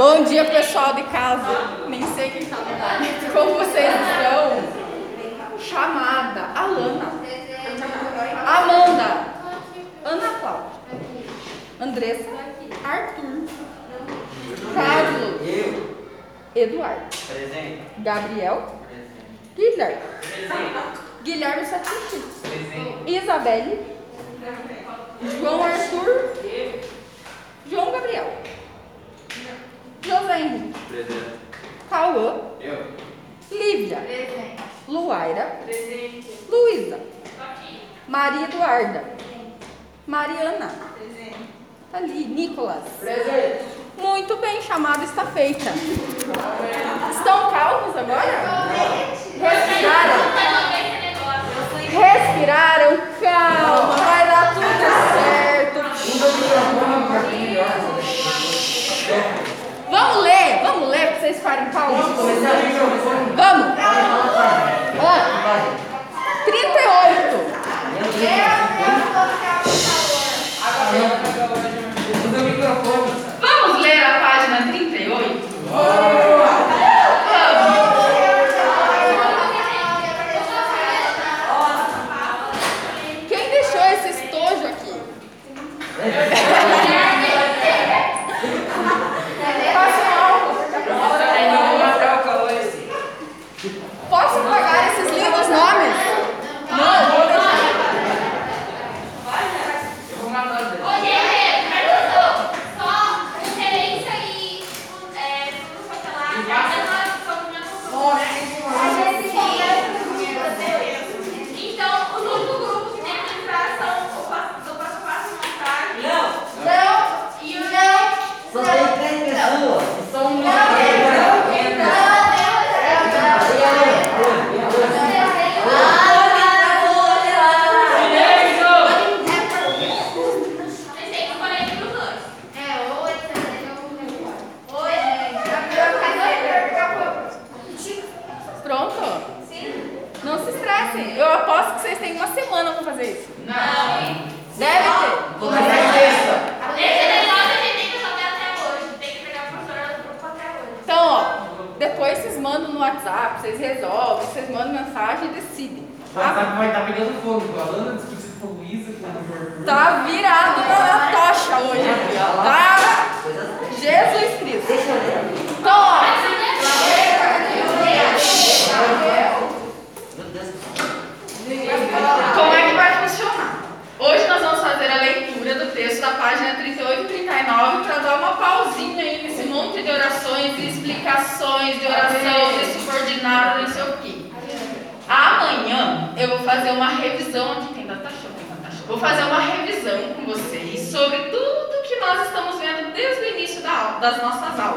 Bom dia, pessoal de casa. Nem sei quem está no live. Como vocês estão? Chamada Alana, Amanda, Ana Cláudia, Andressa, Arthur, Carlos, Eduardo, Presente. Gabriel, Presente. Guilherme, Presente. Guilherme Satiti. Isabelle, João Arthur, João Gabriel, José Henrique, Presente. Cauã, Eu. Lívia, Presente. Luaira, Presente. Luísa, Aqui. Maria Eduarda, Mariana, Presente. ali, Nicolas. Presente. Muito bem, chamada está feita. Estão calmos agora? Respiraram? Respiraram? Calma, vamos ler para vocês ficarem calmos. Vamos. Ah, 38. Vamos ler a página 38? Vamos.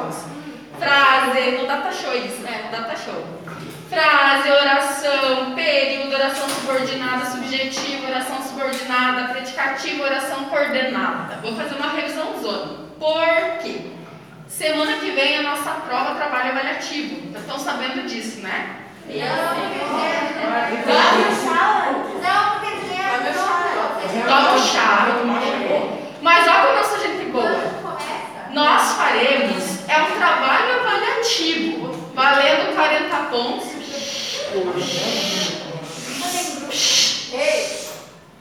Aulas. Frase, no data show isso, né? No data show. Frase, oração, período, oração subordinada, subjetiva, oração subordinada, predicativa, oração coordenada. Vou fazer uma revisão zona. Por quê? Semana que vem a nossa prova trabalho avaliativo. Já estão sabendo disso, né? Toma um chá, vou tomar um chá. Mas olha eu sou gente boa. Nós faremos é um trabalho avaliativo, valendo 40 pontos.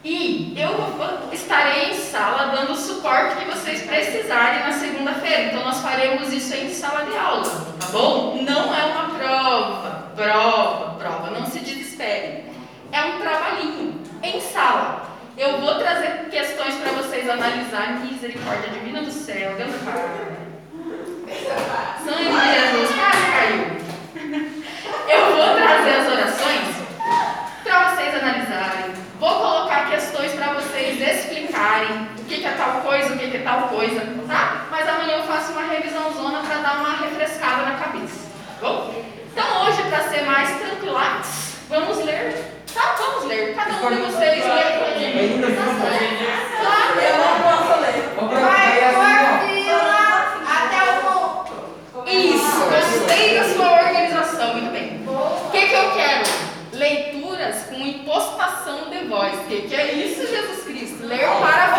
E eu estarei em sala dando o suporte que vocês precisarem na segunda-feira. Então nós faremos isso em sala de aula, tá bom? Não é uma prova, prova, prova. Não se desesperem. É um trabalhinho em sala. Eu vou trazer questões para vocês analisarem. Misericórdia divina do céu, Deus Pai. Sangue de Jesus, quase caiu. Eu vou trazer as orações para vocês analisarem. Vou colocar questões para vocês explicarem o que, é tal coisa, o que, é tal coisa, tá? Mas amanhã eu faço uma revisão zona para dar uma refrescada na cabeça, tá bom? Então hoje, para ser mais tranquilax, vamos ler. Tá, vamos ler. Cada um de vocês lê. Ainda não Claro, eu não posso ler. Vamos pra aí assim, Isso, gostei da sua organização, muito bem. O que, que eu quero? Leituras com O que, que é isso, Jesus Cristo? Ler para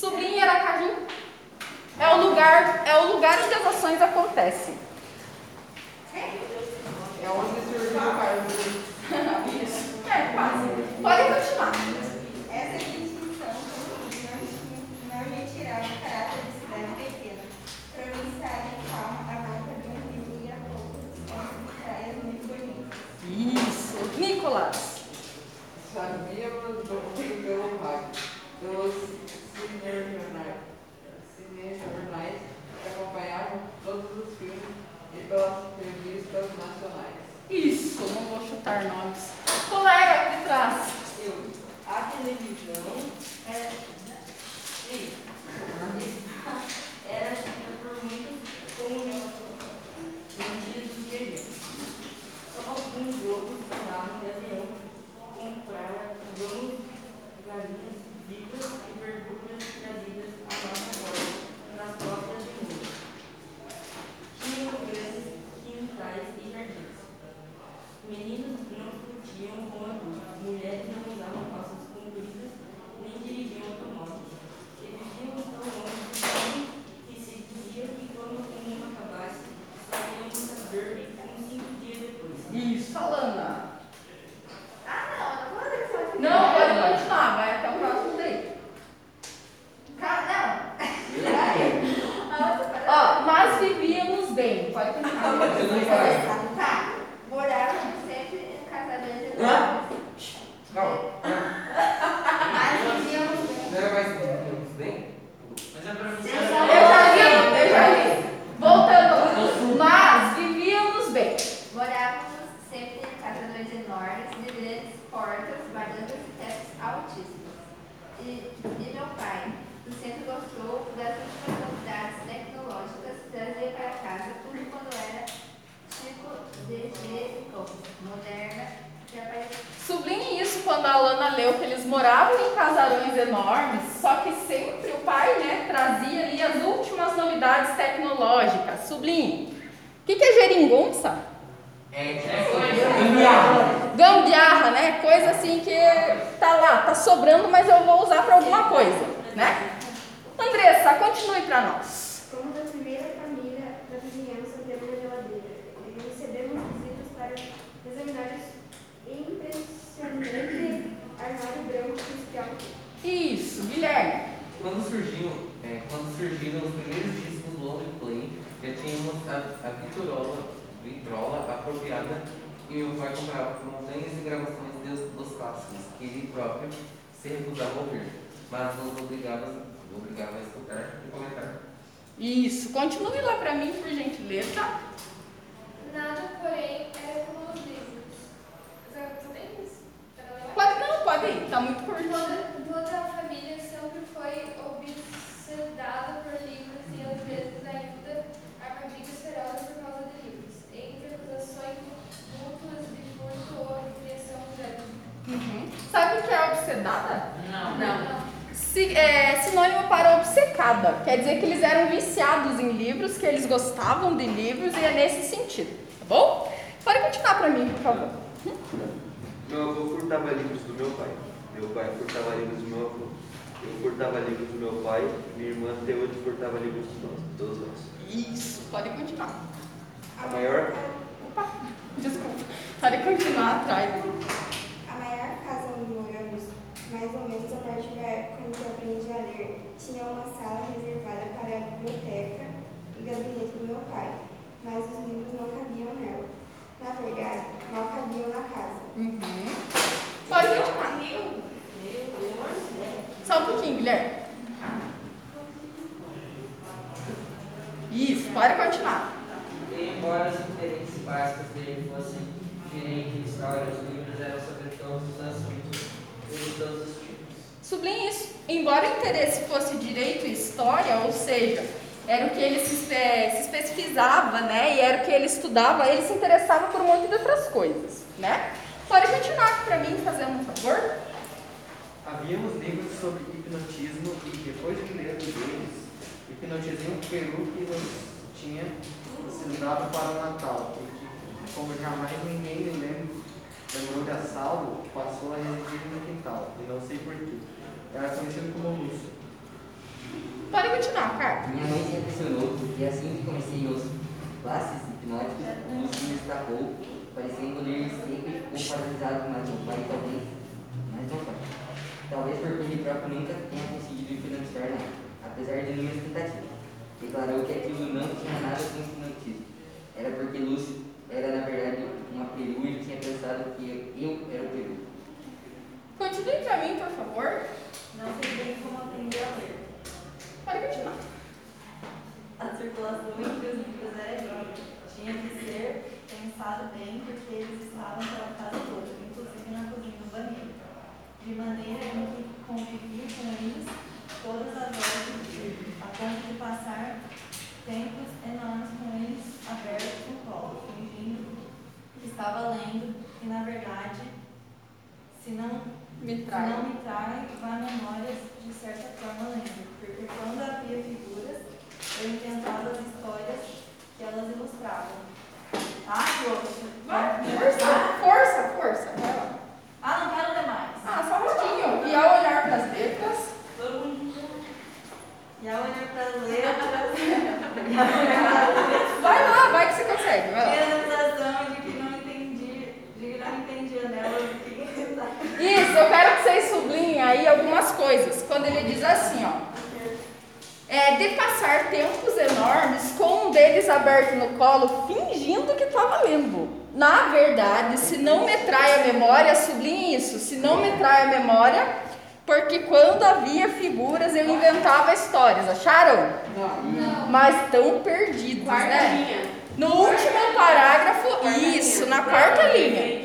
Sobrinho e Aracaju é o lugar, é o lugar onde as ações acontecem. É onde surgiu o Isso. um jogo de avião com praia, donos, galinhas, vidas e verduras. Não vai ter nada. enormes, só que sempre o pai né, trazia ali as últimas novidades tecnológicas. Sublinhe. O que, que é geringonça? É, é, gambiarra. Gambiarra, né? Coisa assim que tá lá, tá sobrando, mas eu vou usar para alguma coisa, né? Andressa, continue para nós. Guilherme. Quando surgiu, é, quando surgiram os primeiros discos do long play, já tínhamos a, a vitrola, vitrola apropriada e meu pai comprava montanhas e gravações dos, dos clássicos que ele próprio se recusava a ouvir, mas nos obrigava, obrigava a escutar e comentar. Isso, continue lá para mim, por gentileza. Nada, porém, era como os livros. Pode ir, tá muito curto. Toda, a família sempre foi obsedada por livros e às vezes ainda armadilhas ferozes por causa de livros. Entre acusações mútuas de furto ou recriação grande. Uhum. Sabe o que é obsedada? Não. Não. Si- é, sinônimo para obcecada. Quer dizer que eles eram viciados em livros, que eles gostavam de livros e é nesse sentido, tá bom? Pode continuar para mim, por favor. Meu avô furtava livros do meu pai. Meu pai furtava livros do meu avô. Eu furtava livros do meu pai. Minha irmã até hoje furtava livros de nós, de todos nós. Isso, pode continuar. A maior, Opa, desculpa. Pode continuar atrás. A maior casa onde moramos, mais ou menos a partir da época em que eu aprendi a ler, tinha uma sala reservada para a biblioteca e gabinete do meu pai, mas os livros não cabiam nela. Na verdade, mal cabiam na casa. Uhum. Pode continuar. Só um pouquinho, Guilherme. Isso, pode continuar. E embora as referências básicas dele fossem direito e história, os livros eram sobre todos os assuntos e de todos os tipos. Sublinhe isso. Embora o interesse fosse direito e história, ou seja, era o que ele se, espe- se especificava, né? E era o que ele estudava, ele se interessava por um monte de outras coisas, né? Pode continuar para mim, fazendo um favor? Havíamos livros sobre hipnotismo e depois de ler um deles, hipnotizei um peru que nos tinha sido dado para o Natal e que, como jamais ninguém me lembra, lembrou de Assalvo, passou a residir no quintal, e não sei porquê. Era conhecido como Lúcio. Pode continuar, Carlos. Minha mãe se impressionou e assim que comecei os classes hipnóticos, o Lúcio me destacou, parecendo ler seco e ficou paralisado, mas meu pai talvez, mas não pai. Talvez porque ele próprio nunca tenha conseguido hipnotizar nada, apesar de inúmeras tentativas. Declarou que aquilo não tinha nada com hipnotismo. Era porque Lúcio era, na verdade, uma peru e tinha pensado que eu era o peru. Continue para mim, por favor. Não sei bem como aprender a ler. A circulação entre os livros era. Tinha que ser pensado bem porque eles estavam pela casa toda, inclusive na cozinha e no banheiro. De maneira em que convivi com eles todas as horas do dia, a ponto de passar tempos enormes com eles abertos no colo, fingindo que estava lendo e, na verdade, se não Me se trai. não me trai, vá memórias de certa forma lembro, porque quando havia figuras, eu inventava as histórias que elas ilustravam. Ah, trouxa! Vai, força, força, força. Vai lá. Ah, não quero ler mais. Ah, só um pouquinho. E ao olhar para as letras, Todo mundo. E ao olhar para as letras, e ao olhar para as letras, vai lá, consegue. Vai lá. tinha a sensação de que não entendi, de que não que estava. Isso, eu quero que vocês sublinhem aí algumas coisas. Quando ele diz assim, ó. É, de passar tempos enormes com um deles aberto no colo, fingindo que estava lendo. Na verdade, se não me trai a memória, sublinhe isso, se não me trai a memória, porque quando havia figuras eu inventava histórias, acharam? Não. Mas tão perdidos, Quarta né? No último parágrafo, isso, na quarta linha.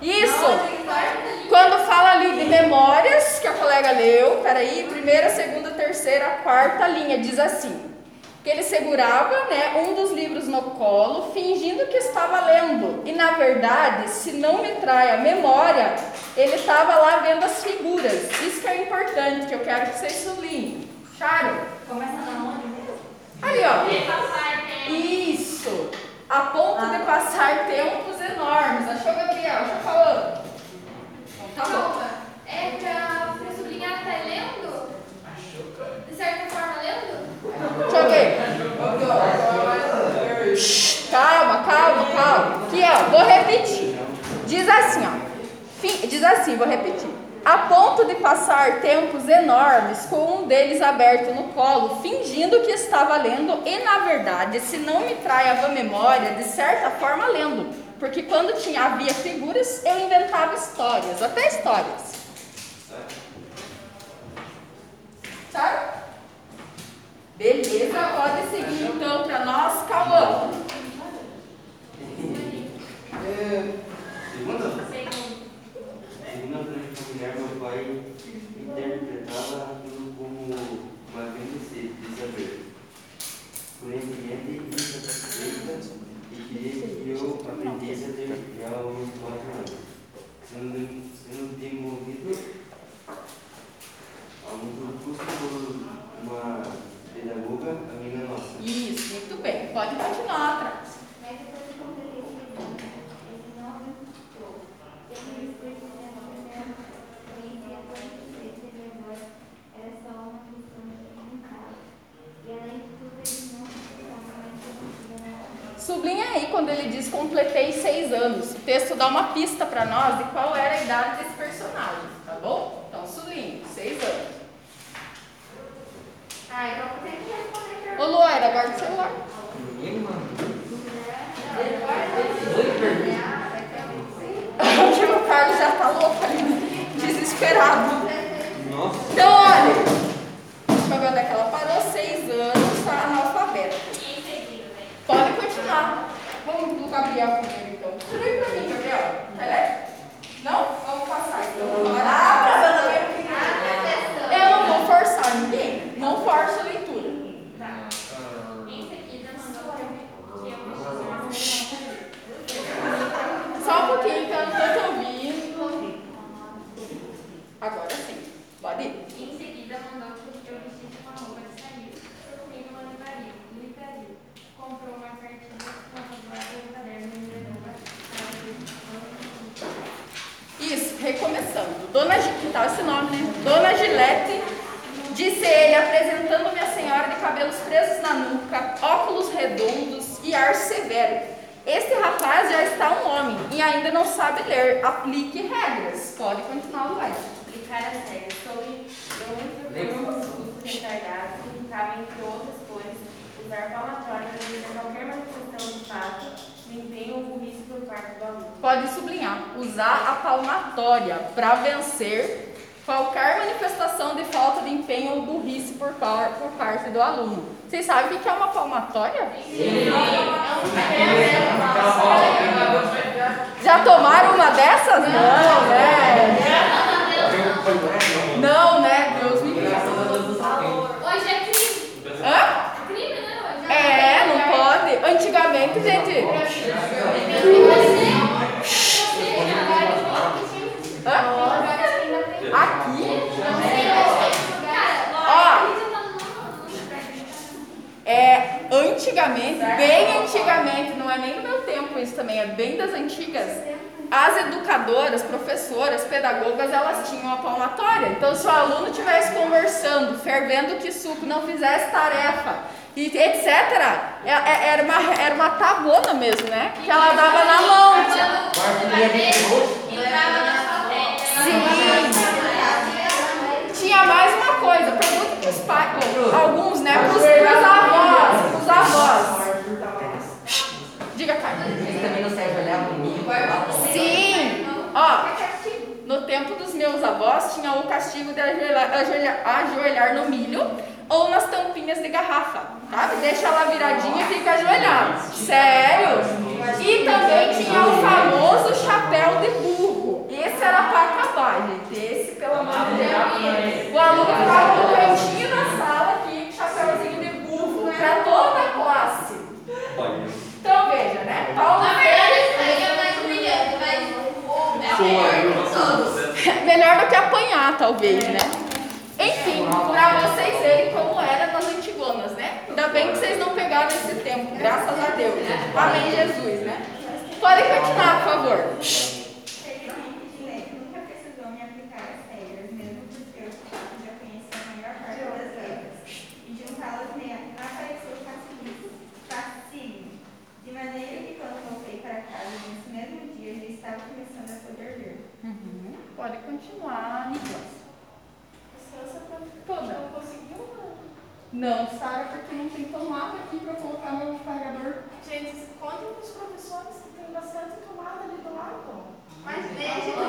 Isso linha. Quando fala ali de memórias, que a colega leu, peraí, primeira, segunda, terceira, quarta linha, diz assim: que ele segurava né, um dos livros no colo, fingindo que estava lendo. E na verdade, se não me trai a memória, ele estava lá vendo as figuras. Isso que é importante, que eu quero que vocês sublinhem. Acharam? Começa na onde mesmo? Ali, ó. Isso! A ponto de passar tempos enormes. Achou, Gabriel? Já falando? Então, tá bom. Calma. É pra, pra sublinhar até lendo? De certa forma, lendo? Ver. Shhh, Calma, calma, calma. Aqui, ó, vou repetir. Diz assim, ó. Diz assim, vou repetir. A ponto de passar tempos enormes com um deles aberto no colo, fingindo que estava lendo e, na verdade, se não me trai a memória, de certa forma lendo. Porque quando tinha, havia figuras, eu inventava histórias, até histórias. Certo? Beleza, pode seguir então para nós, Cauã. É, segunda? Segunda frente familiar, meu pai interpretava aquilo como uma grande sede de saber, conhecimento e insatisfeita, e queria que eu aprendesse a ter já uns quatro anos, sendo, sendo desenvolvido a muito custo por uma pedagoga amiga nossa. Isso, muito bem. Pode continuar atrás. Mas depois que completei seis anos, ele não aguentou. Eu me esforcei na primeira conheci a conhecer que minha voz era só uma questão de mental. E além de tudo, ele não respeitava mais a vida na Sublinha aí quando ele diz completei seis anos. O texto dá uma pista para nós de qual era a idade desse personagem, tá bom? Então sublinha, seis anos. Ah, então eu tenho que responder Ô Loira, guarda o celular. Acho que o Carlos já tá louco ali, desesperado. Nossa! Então, olha, deixa eu ver onde é que ela parou, seis anos, tá analfabeta. Pode continuar. Vamos do Gabriel primeiro, então. Bem pra mim, Comprou uma cartilha com a tatuagem e um caderno e me levou para Isso, recomeçando. Dona Gi- que tal esse nome, né? Dona Gilete, disse ele, apresentando minha senhora de cabelos presos na nuca, óculos redondos e ar severo. Este rapaz já está um homem e ainda não sabe ler. Aplique regras. Pode continuar, Luiz. explicar as regras sobre eu retardados que ficavam, entre outras coisas, usar palmatória para evitar qualquer manifestação de fato, empenho ou burrice por parte do aluno. Pode sublinhar. Usar a palmatória para vencer qualquer manifestação de falta de empenho ou burrice por, par- por parte do aluno. Vocês sabem o que é uma palmatória? Já tomaram uma dessas? Não, né? Não, né? Deus me livre. Hoje é crime. Hã? Crime, né? Hoje É, não pode. Antigamente, gente. Hã? Aqui? Ó, é, antigamente, bem antigamente, não é nem no meu tempo isso também, é bem das antigas. As educadoras, professoras, pedagogas, elas tinham a palmatória. Então, se o aluno estivesse conversando, fervendo que suco, não fizesse tarefa, e etc., é- é- era uma, era uma tabona mesmo, né? Que ela dava na mão. Sim. Tinha mais uma coisa, pergunta para os pais, alguns, né? Para os avós, pros avós. Diga, Carlos. Eles também não sabem olhar milho. Sim. Ó, no tempo dos meus avós tinha o castigo de ajoelhar, ajoelhar, ajoelhar no milho tampinhas de garrafa, sabe? Deixa ela viradinha e fica ajoelhado. Sério? E também tinha o famoso chapéu de burro. Esse era para acabar, gente. Esse, pelo amor de Deus. O aluno ficava no cantinho da sala aqui, chapéuzinho de burro, para toda a classe. Então veja, né? Paulo Na verdade, isso aí é mais humilhante, mas o- é o melhor de todos. Melhor do que apanhar, talvez, né? Enfim, pra vocês verem como era nas antigonas, né? Ainda bem que vocês não pegaram esse tempo, graças a Deus. Amém, Jesus, né? Podem continuar, por favor. Pode continuar, Nicolas. Toda. Não conseguiu, não. Tem tomada aqui pra colocar meu carregador. Gente, contem pros professores que tem bastante tomada ali do lado. Mas deixa de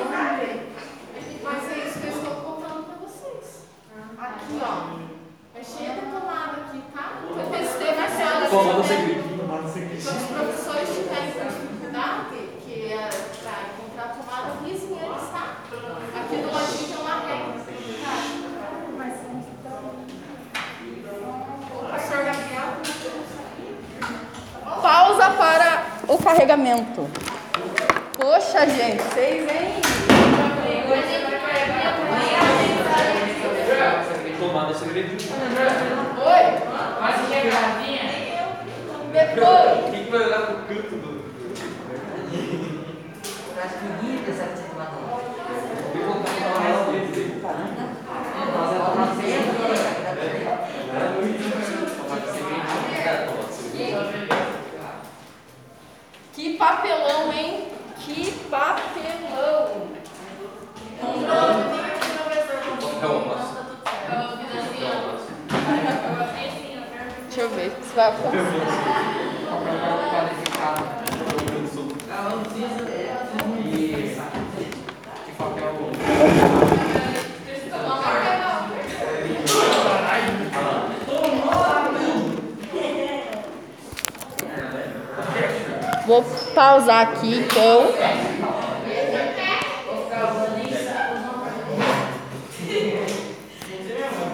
carregamento. Poxa, gente, vocês, hein? Oi? Mas que gravinha? Quem que vai olhar pro canto do. Acho que papelão, hein? Que papelão. Deixa eu ver se vai acontecer. Vou pausar aqui então.